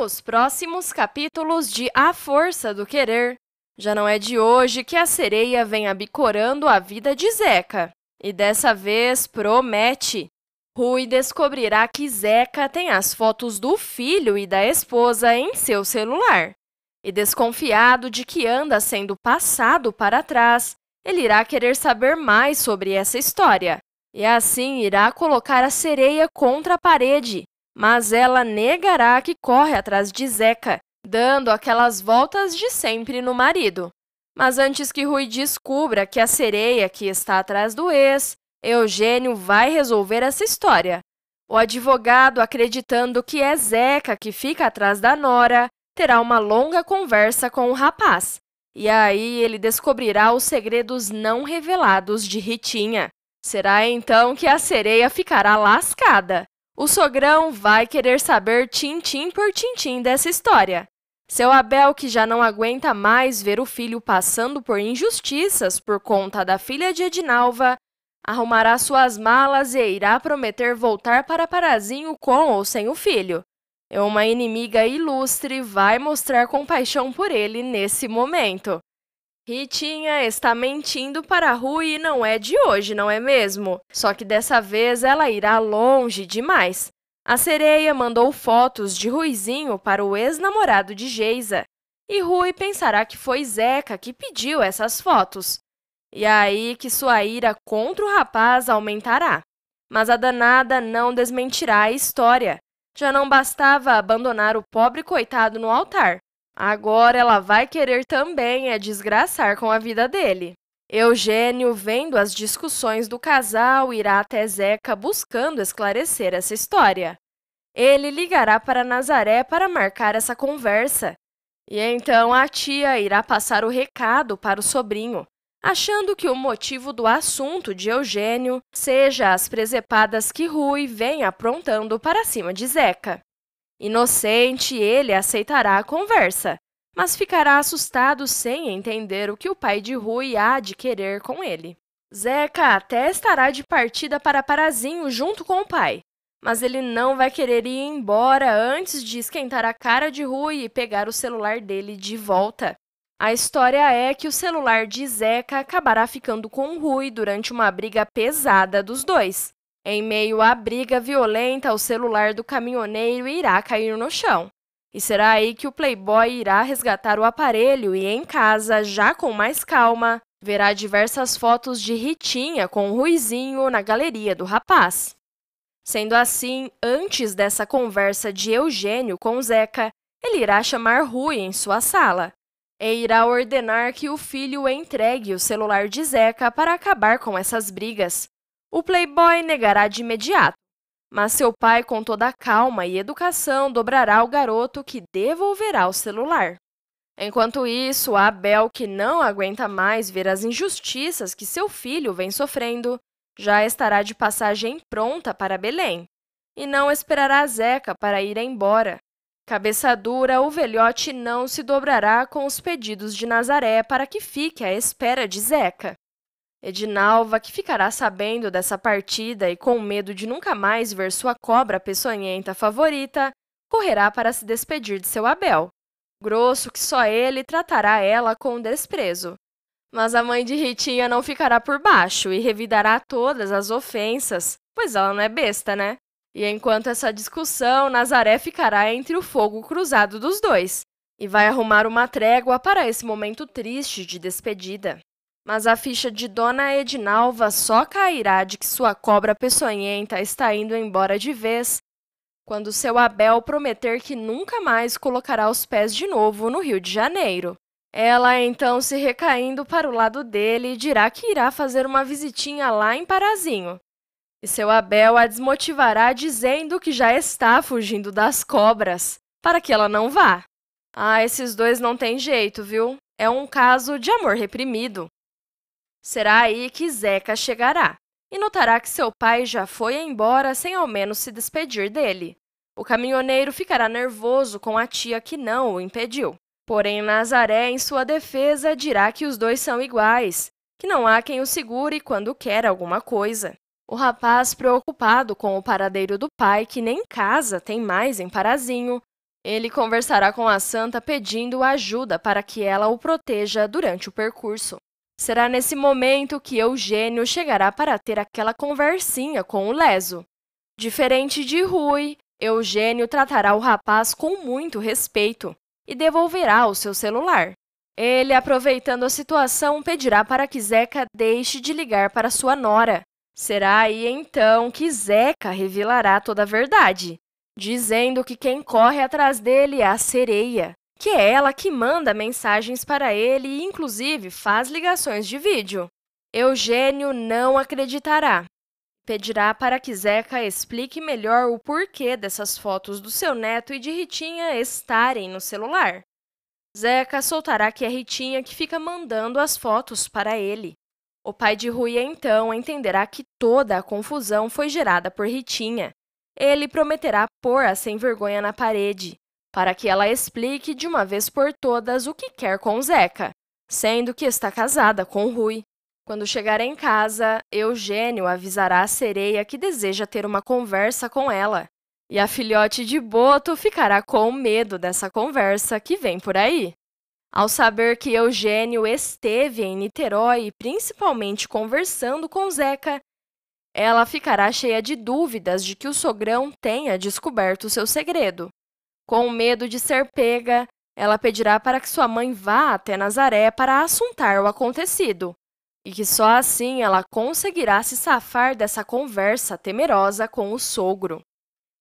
nos próximos capítulos de A Força do Querer. Já não é de hoje que a sereia vem abicorando a vida de Zeca. E dessa vez promete. Rui descobrirá que Zeca tem as fotos do filho e da esposa em seu celular. E desconfiado de que anda sendo passado para trás, ele irá querer saber mais sobre essa história. E assim irá colocar a sereia contra a parede, mas ela negará que corre atrás de Zeca, dando aquelas voltas de sempre no marido. Mas antes que Rui descubra que a sereia que está atrás do ex, Eugênio vai resolver essa história. O advogado, acreditando que é Zeca que fica atrás da Nora, terá uma longa conversa com o rapaz. E aí ele descobrirá os segredos não revelados de Ritinha. Será então que a sereia ficará lascada. O sogrão vai querer saber tintim por tintim dessa história. Seu Abel, que já não aguenta mais ver o filho passando por injustiças por conta da filha de Edinalva, arrumará suas malas e irá prometer voltar para Parazinho com ou sem o filho. Uma inimiga ilustre vai mostrar compaixão por ele nesse momento. Ritinha está mentindo para Rui e não é de hoje, não é mesmo? Só que dessa vez ela irá longe demais. A sereia mandou fotos de Ruizinho para o ex-namorado de Geisa. E Rui pensará que foi Zeca que pediu essas fotos. E aí que sua ira contra o rapaz aumentará. Mas a danada não desmentirá a história. Já não bastava abandonar o pobre coitado no altar. Agora ela vai querer também é desgraçar com a vida dele. Eugênio, vendo as discussões do casal, irá até Zeca buscando esclarecer essa história. Ele ligará para Nazaré para marcar essa conversa. E então a tia irá passar o recado para o sobrinho, achando que o motivo do assunto de Eugênio seja as presepadas que Rui vem aprontando para cima de Zeca. Inocente, ele aceitará a conversa, mas ficará assustado sem entender o que o pai de Rui há de querer com ele. Zeca até estará de partida para Parazinho junto com o pai, mas ele não vai querer ir embora antes de esquentar a cara de Rui e pegar o celular dele de volta. A história é que o celular de Zeca acabará ficando com Rui durante uma briga pesada dos dois. Em meio à briga violenta, o celular do caminhoneiro irá cair no chão. E será aí que o playboy irá resgatar o aparelho e, em casa, já com mais calma, verá diversas fotos de Ritinha com Ruizinho na galeria do rapaz. Sendo assim, antes dessa conversa de Eugênio com Zeca, ele irá chamar Rui em sua sala e irá ordenar que o filho entregue o celular de Zeca para acabar com essas brigas. O playboy negará de imediato, mas seu pai, com toda a calma e educação, dobrará o garoto que devolverá o celular. Enquanto isso, Abel, que não aguenta mais ver as injustiças que seu filho vem sofrendo, já estará de passagem pronta para Belém. E não esperará Zeca para ir embora. Cabeça dura, o velhote não se dobrará com os pedidos de Nazaré para que fique à espera de Zeca. Edinalva, que ficará sabendo dessa partida e com medo de nunca mais ver sua cobra peçonhenta favorita, correrá para se despedir de seu Abel. Grosso que só ele tratará ela com desprezo. Mas a mãe de Ritinha não ficará por baixo e revidará todas as ofensas, pois ela não é besta, né? E enquanto essa discussão, Nazaré ficará entre o fogo cruzado dos dois e vai arrumar uma trégua para esse momento triste de despedida. Mas a ficha de Dona Edinalva só cairá de que sua cobra peçonhenta está indo embora de vez quando seu Abel prometer que nunca mais colocará os pés de novo no Rio de Janeiro. Ela então se recaindo para o lado dele dirá que irá fazer uma visitinha lá em Parazinho. E seu Abel a desmotivará dizendo que já está fugindo das cobras, para que ela não vá. Ah, esses dois não têm jeito, viu? É um caso de amor reprimido. Será aí que Zeca chegará e notará que seu pai já foi embora sem ao menos se despedir dele. O caminhoneiro ficará nervoso com a tia que não o impediu. Porém, Nazaré, em sua defesa, dirá que os dois são iguais, que não há quem o segure quando quer alguma coisa. O rapaz, preocupado com o paradeiro do pai, que nem casa tem mais em Parazinho, Ele conversará com a santa pedindo ajuda para que ela o proteja durante o percurso. Será nesse momento que Eugênio chegará para ter aquela conversinha com o leso. Diferente de Rui, Eugênio tratará o rapaz com muito respeito e devolverá o seu celular. Ele, aproveitando a situação, pedirá para que Zeca deixe de ligar para sua nora. Será aí então que Zeca revelará toda a verdade, dizendo que quem corre atrás dele é a sereia, que é ela que manda mensagens para ele e, inclusive, faz ligações de vídeo. Eugênio não acreditará. Pedirá para que Zeca explique melhor o porquê dessas fotos do seu neto e de Ritinha estarem no celular. Zeca soltará que é Ritinha que fica mandando as fotos para ele. O pai de Rui então entenderá que toda a confusão foi gerada por Ritinha. Ele prometerá pôr a sem vergonha na parede, para que ela explique de uma vez por todas o que quer com Zeca, sendo que está casada com Rui. Quando chegar em casa, Eugênio avisará a sereia que deseja ter uma conversa com ela. E a filhote de Boto ficará com medo dessa conversa que vem por aí. Ao saber que Eugênio esteve em Niterói, principalmente conversando com Zeca, ela ficará cheia de dúvidas de que o sogrão tenha descoberto seu segredo. Com medo de ser pega, ela pedirá para que sua mãe vá até Nazaré para assuntar o acontecido, e que só assim ela conseguirá se safar dessa conversa temerosa com o sogro.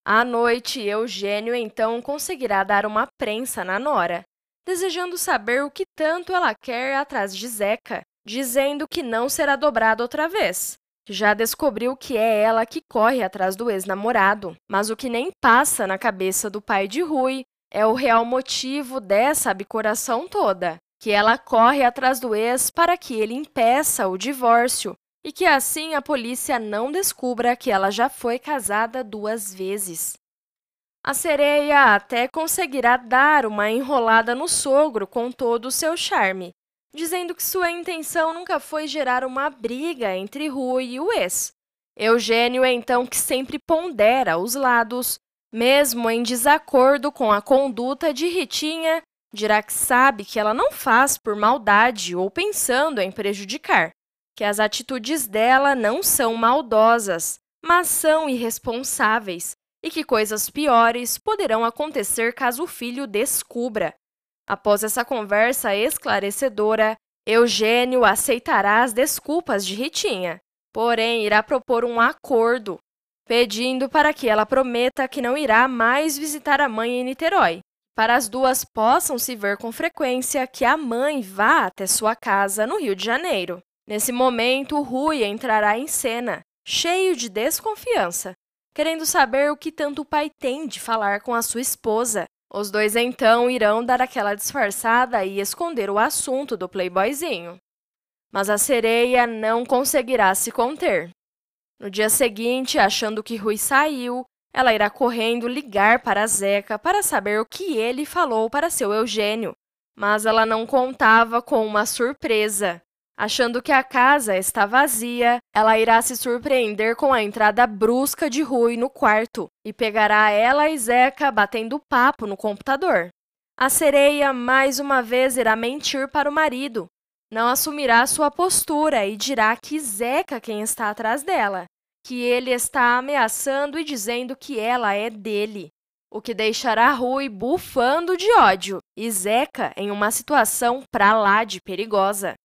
À noite, Eugênio então conseguirá dar uma prensa na Nora, desejando saber o que tanto ela quer atrás de Zeca, dizendo que não será dobrado outra vez. Já descobriu que é ela que corre atrás do ex-namorado, mas o que nem passa na cabeça do pai de Rui é o real motivo dessa bicoração toda, que ela corre atrás do ex para que ele impeça o divórcio e que assim a polícia não descubra que ela já foi casada duas vezes. A sereia até conseguirá dar uma enrolada no sogro com todo o seu charme, dizendo que sua intenção nunca foi gerar uma briga entre Rui e o ex. Eugênio, então, que sempre pondera os lados, mesmo em desacordo com a conduta de Ritinha, dirá que sabe que ela não faz por maldade ou pensando em prejudicar, que as atitudes dela não são maldosas, mas são irresponsáveis e que coisas piores poderão acontecer caso o filho descubra. Após essa conversa esclarecedora, Eugênio aceitará as desculpas de Ritinha, porém irá propor um acordo, pedindo para que ela prometa que não irá mais visitar a mãe em Niterói, para as duas possam se ver com frequência que a mãe vá até sua casa no Rio de Janeiro. Nesse momento, Rui entrará em cena, cheio de desconfiança, querendo saber o que tanto o pai tem de falar com a sua esposa. Os dois então irão dar aquela disfarçada e esconder o assunto do playboyzinho. Mas a sereia não conseguirá se conter. No dia seguinte, achando que Rui saiu, ela irá correndo ligar para Zeca para saber o que ele falou para seu Eugênio. Mas ela não contava com uma surpresa. Achando que a casa está vazia, ela irá se surpreender com a entrada brusca de Rui no quarto e pegará ela e Zeca batendo papo no computador. A sereia mais uma vez irá mentir para o marido. Não assumirá sua postura e dirá que Zeca quem está atrás dela, que ele está ameaçando e dizendo que ela é dele, o que deixará Rui bufando de ódio e Zeca em uma situação pra lá de perigosa.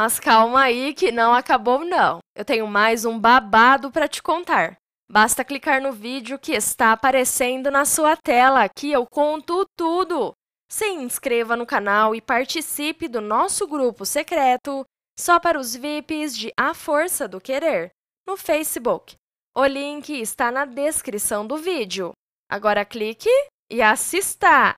Mas calma aí que não acabou não. Eu tenho mais um babado para te contar. Basta clicar no vídeo que está aparecendo na sua tela, que eu conto tudo. Se inscreva no canal e participe do nosso grupo secreto só para os VIPs de A Força do Querer no Facebook. O link está na descrição do vídeo. Agora clique e assista!